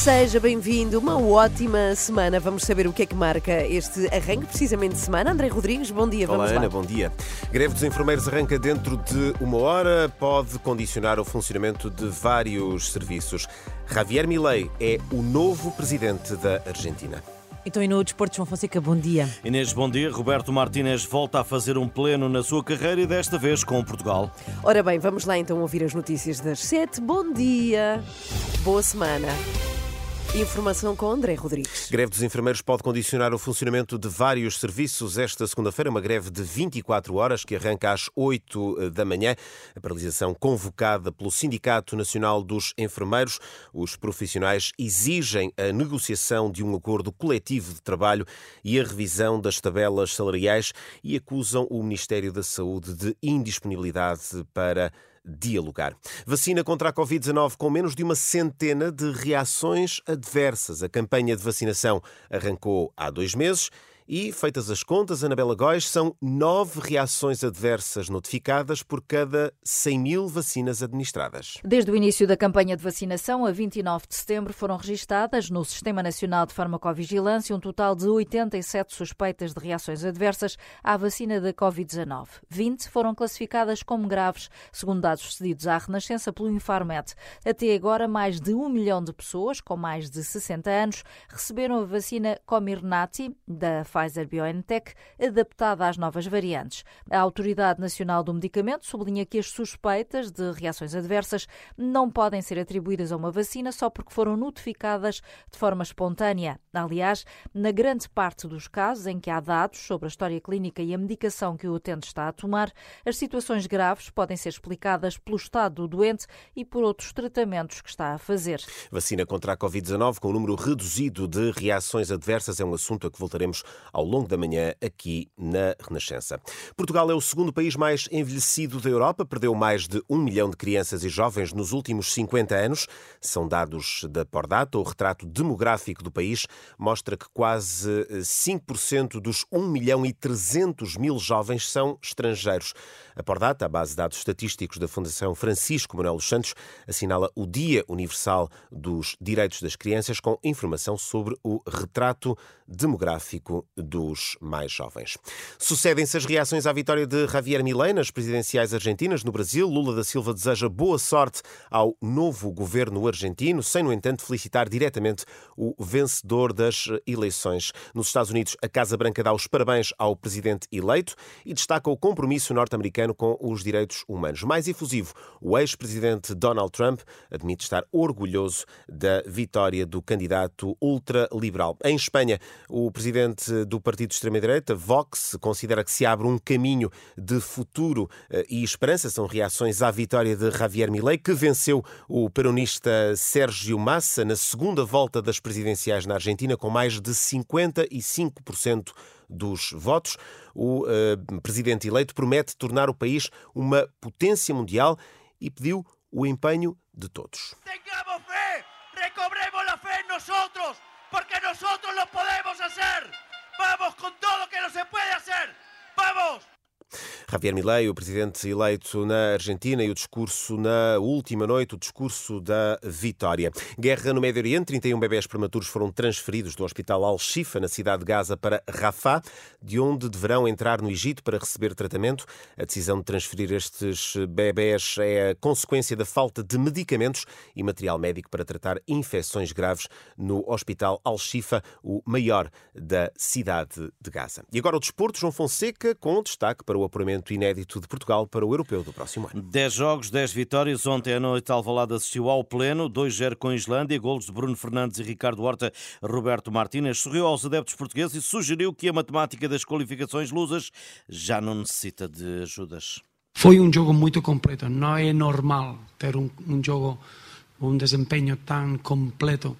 Seja bem-vindo, uma ótima semana. Vamos saber o que é que marca este arranque, precisamente de semana. André Rodrigues, bom dia. Olá, Vamos Ana, lá. bom dia. Greve dos enfermeiros arranca dentro de uma hora, pode condicionar o funcionamento de vários serviços. Javier Milei é o novo presidente da Argentina. Então, e no Desporto, João Fonseca, bom dia. Inês, bom dia. Roberto Martínez volta a fazer um pleno na sua carreira e desta vez com Portugal. Ora bem, vamos lá então ouvir as notícias das sete. Bom dia, boa semana. Informação com André Rodrigues. Greve dos enfermeiros pode condicionar o funcionamento de vários serviços. Esta segunda-feira, uma greve de 24 horas que arranca às 8 da manhã. A paralisação convocada pelo Sindicato Nacional dos Enfermeiros. Os profissionais exigem a negociação de um acordo coletivo de trabalho e a revisão das tabelas salariais e acusam o Ministério da Saúde de indisponibilidade para dialogar. Vacina contra a Covid-19 com menos de uma centena de reações adversas. A campanha de vacinação arrancou há dois meses. E, feitas as contas, Anabela Góis, são nove reações adversas notificadas por cada 100 mil vacinas administradas. Desde o início da campanha de vacinação, a 29 de setembro, foram registadas no Sistema Nacional de Farmacovigilância um total de 87 suspeitas de reações adversas à vacina da Covid-19. 20 foram classificadas como graves, segundo dados cedidos à Renascença pelo Infarmed. Até agora, mais de um milhão de pessoas com mais de 60 anos receberam a vacina Comirnaty da Pfizer-BioNTech, adaptada às novas variantes. A Autoridade Nacional do Medicamento sublinha que as suspeitas de reações adversas não podem ser atribuídas a uma vacina só porque foram notificadas de forma espontânea. Aliás, na grande parte dos casos em que há dados sobre a história clínica e a medicação que o utente está a tomar, as situações graves podem ser explicadas pelo estado do doente e por outros tratamentos que está a fazer. Vacina contra a Covid-19 com um número reduzido de reações adversas é um assunto a que voltaremos ao longo da manhã aqui na Renascença. Portugal é o segundo país mais envelhecido da Europa, perdeu mais de um milhão de crianças e jovens nos últimos 50 anos. São dados da Pordata. O retrato demográfico do país mostra que quase 5% dos 1 milhão e 300 mil jovens são estrangeiros. A Pordata, a base de dados estatísticos da Fundação Francisco Manuel dos Santos, assinala o Dia Universal dos Direitos das Crianças com informação sobre o retrato demográfico dos mais jovens. Sucedem-se as reações à vitória de Javier Milei nas presidenciais argentinas. No Brasil, Lula da Silva deseja boa sorte ao novo governo argentino, sem, no entanto, felicitar diretamente o vencedor das eleições. Nos Estados Unidos, a Casa Branca dá os parabéns ao presidente eleito e destaca o compromisso norte-americano com os direitos humanos. Mais efusivo, o ex-presidente Donald Trump admite estar orgulhoso da vitória do candidato ultraliberal. Em Espanha, o presidente do partido de extrema-direita, Vox, considera que se abre um caminho de futuro eh, e esperança. São reações à vitória de Javier Milei, que venceu o peronista Sérgio Massa na segunda volta das presidenciais na Argentina, com mais de 55% dos votos. O eh, presidente eleito promete tornar o país uma potência mundial e pediu o empenho de todos. Tengamos fe, recobremos la fe en nosotros, porque lo podemos hacer. Vamos con todo que no se puede hacer. Vamos. Javier Milei, o presidente eleito na Argentina, e o discurso na última noite, o discurso da vitória. Guerra no Médio Oriente, 31 bebés prematuros foram transferidos do Hospital Al-Shifa, na cidade de Gaza, para Rafah, de onde deverão entrar no Egito para receber tratamento. A decisão de transferir estes bebés é a consequência da falta de medicamentos e material médico para tratar infecções graves no Hospital Al-Shifa, o maior da cidade de Gaza. E agora o desporto, João Fonseca, com destaque para o apuramento inédito de Portugal para o europeu do próximo ano. 10 jogos, 10 vitórias. Ontem à noite, Alvalade assistiu ao pleno, 2-0 com a Islândia, golos de Bruno Fernandes e Ricardo Horta. Roberto Martínez sorriu aos adeptos portugueses e sugeriu que a matemática das qualificações lusas já não necessita de ajudas. Foi um jogo muito completo. Não é normal ter um, um jogo, um desempenho tão completo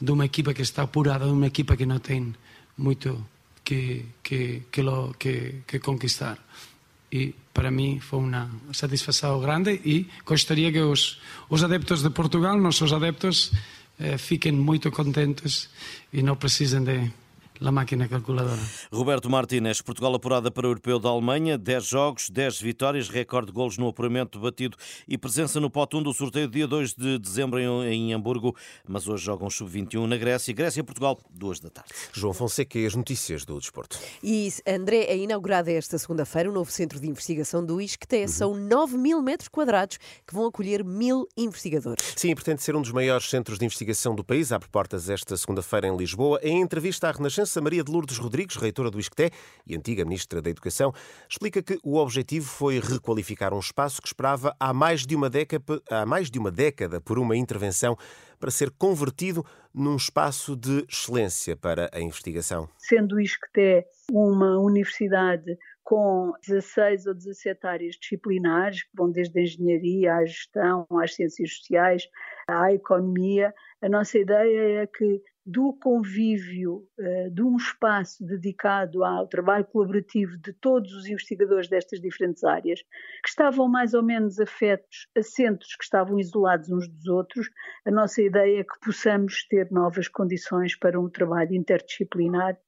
de uma equipa que está apurada, de uma equipa que não tem muito que, que, que, lo, que, que conquistar. E para mim foi uma satisfação grande e gostaria que os, os adeptos de Portugal, nossos adeptos, eh, fiquem muito contentes e não precisem de La máquina calculadora. Roberto Martínez, Portugal apurada para o Europeu da Alemanha, 10 jogos, 10 vitórias, recorde de golos no apuramento batido e presença no pote 1 do sorteio dia 2 de dezembro em, Hamburgo, mas hoje jogam sub-21 na Grécia. Grécia-Portugal, 2 da tarde. João Fonseca e as notícias do desporto. E, André, é inaugurado esta segunda-feira o novo centro de investigação do ISCTE. Uhum. São 9 mil metros quadrados que vão acolher mil investigadores. Sim, pretende ser um dos maiores centros de investigação do país. Abre portas esta segunda-feira em Lisboa. Em entrevista à Renascença, Maria de Lourdes Rodrigues, reitora do ISCTE e antiga Ministra da Educação, explica que o objetivo foi requalificar um espaço que esperava há mais de uma década, há mais de uma década por uma intervenção para ser convertido num espaço de excelência para a investigação. Sendo o ISCTE uma universidade com 16 ou 17 áreas disciplinares, que vão desde a engenharia à gestão, às ciências sociais, à economia, a nossa ideia é que do convívio uh, de um espaço dedicado ao trabalho colaborativo de todos os investigadores destas diferentes áreas, que estavam mais ou menos afetos a centros que estavam isolados uns dos outros, a nossa ideia é que possamos ter novas condições para um trabalho interdisciplinar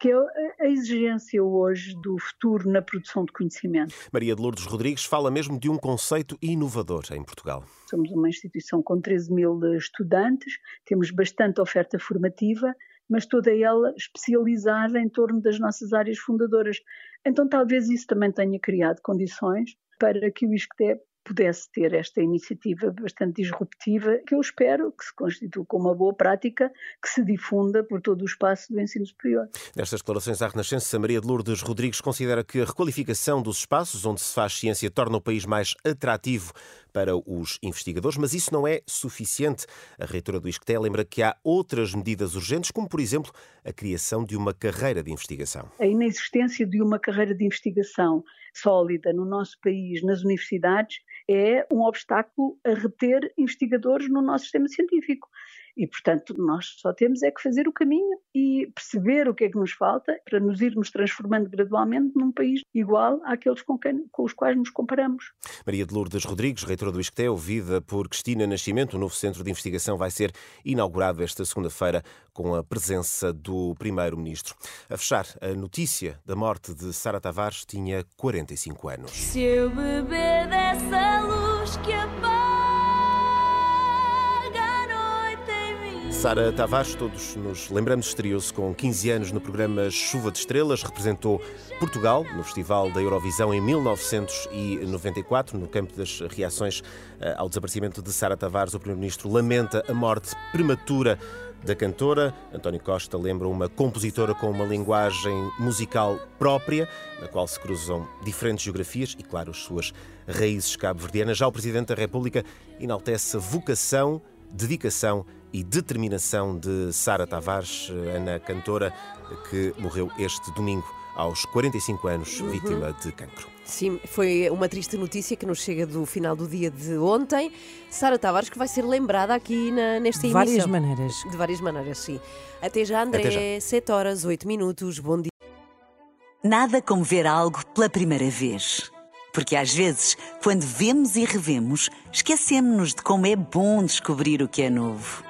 que é a exigência hoje do futuro na produção de conhecimento. Maria de Lourdes Rodrigues fala mesmo de um conceito inovador em Portugal. Somos uma instituição com 13 mil estudantes, temos bastante oferta formativa, mas toda ela especializada em torno das nossas áreas fundadoras. Então, talvez isso também tenha criado condições para que o ISCTE pudesse ter esta iniciativa bastante disruptiva, que eu espero que se constitua como uma boa prática, que se difunda por todo o espaço do ensino superior. Nestas declarações à Renascença, Maria de Lourdes Rodrigues considera que a requalificação dos espaços onde se faz ciência torna o país mais atrativo para os investigadores, mas isso não é suficiente. A reitora do ISCTE lembra que há outras medidas urgentes, como, por exemplo, a criação de uma carreira de investigação. A inexistência de uma carreira de investigação sólida no nosso país, nas universidades, é um obstáculo a reter investigadores no nosso sistema científico. E, portanto, nós só temos é que fazer o caminho e perceber o que é que nos falta para nos irmos transformando gradualmente num país igual àqueles com, quem, com os quais nos comparamos. Maria de Lourdes Rodrigues, reitora do ISCTE, ouvida por Cristina Nascimento, o novo centro de investigação vai ser inaugurado esta segunda-feira com a presença do Primeiro-Ministro. A fechar, a notícia da morte de Sara Tavares tinha 45 anos. Se eu beber dessa luz que apaga Sara Tavares, todos nos lembramos, estreou-se com 15 anos no programa Chuva de Estrelas, representou Portugal no Festival da Eurovisão em 1994. No campo das reações eh, ao desaparecimento de Sara Tavares, o Primeiro-Ministro lamenta a morte prematura da cantora. António Costa lembra uma compositora com uma linguagem musical própria, na qual se cruzam diferentes geografias e, claro, as suas raízes cabo-verdianas. Já o Presidente da República enaltece a vocação, dedicação e determinação de Sara Tavares, Ana Cantora, que morreu este domingo aos 45 anos, uhum. vítima de cancro. Sim, foi uma triste notícia que nos chega do final do dia de ontem. Sara Tavares, que vai ser lembrada aqui na, nesta emissão. De várias maneiras. De várias maneiras, sim. Até já, André. Até já. 7 horas, 8 minutos. Bom dia. Nada como ver algo pela primeira vez. Porque às vezes, quando vemos e revemos, esquecemos-nos de como é bom descobrir o que é novo.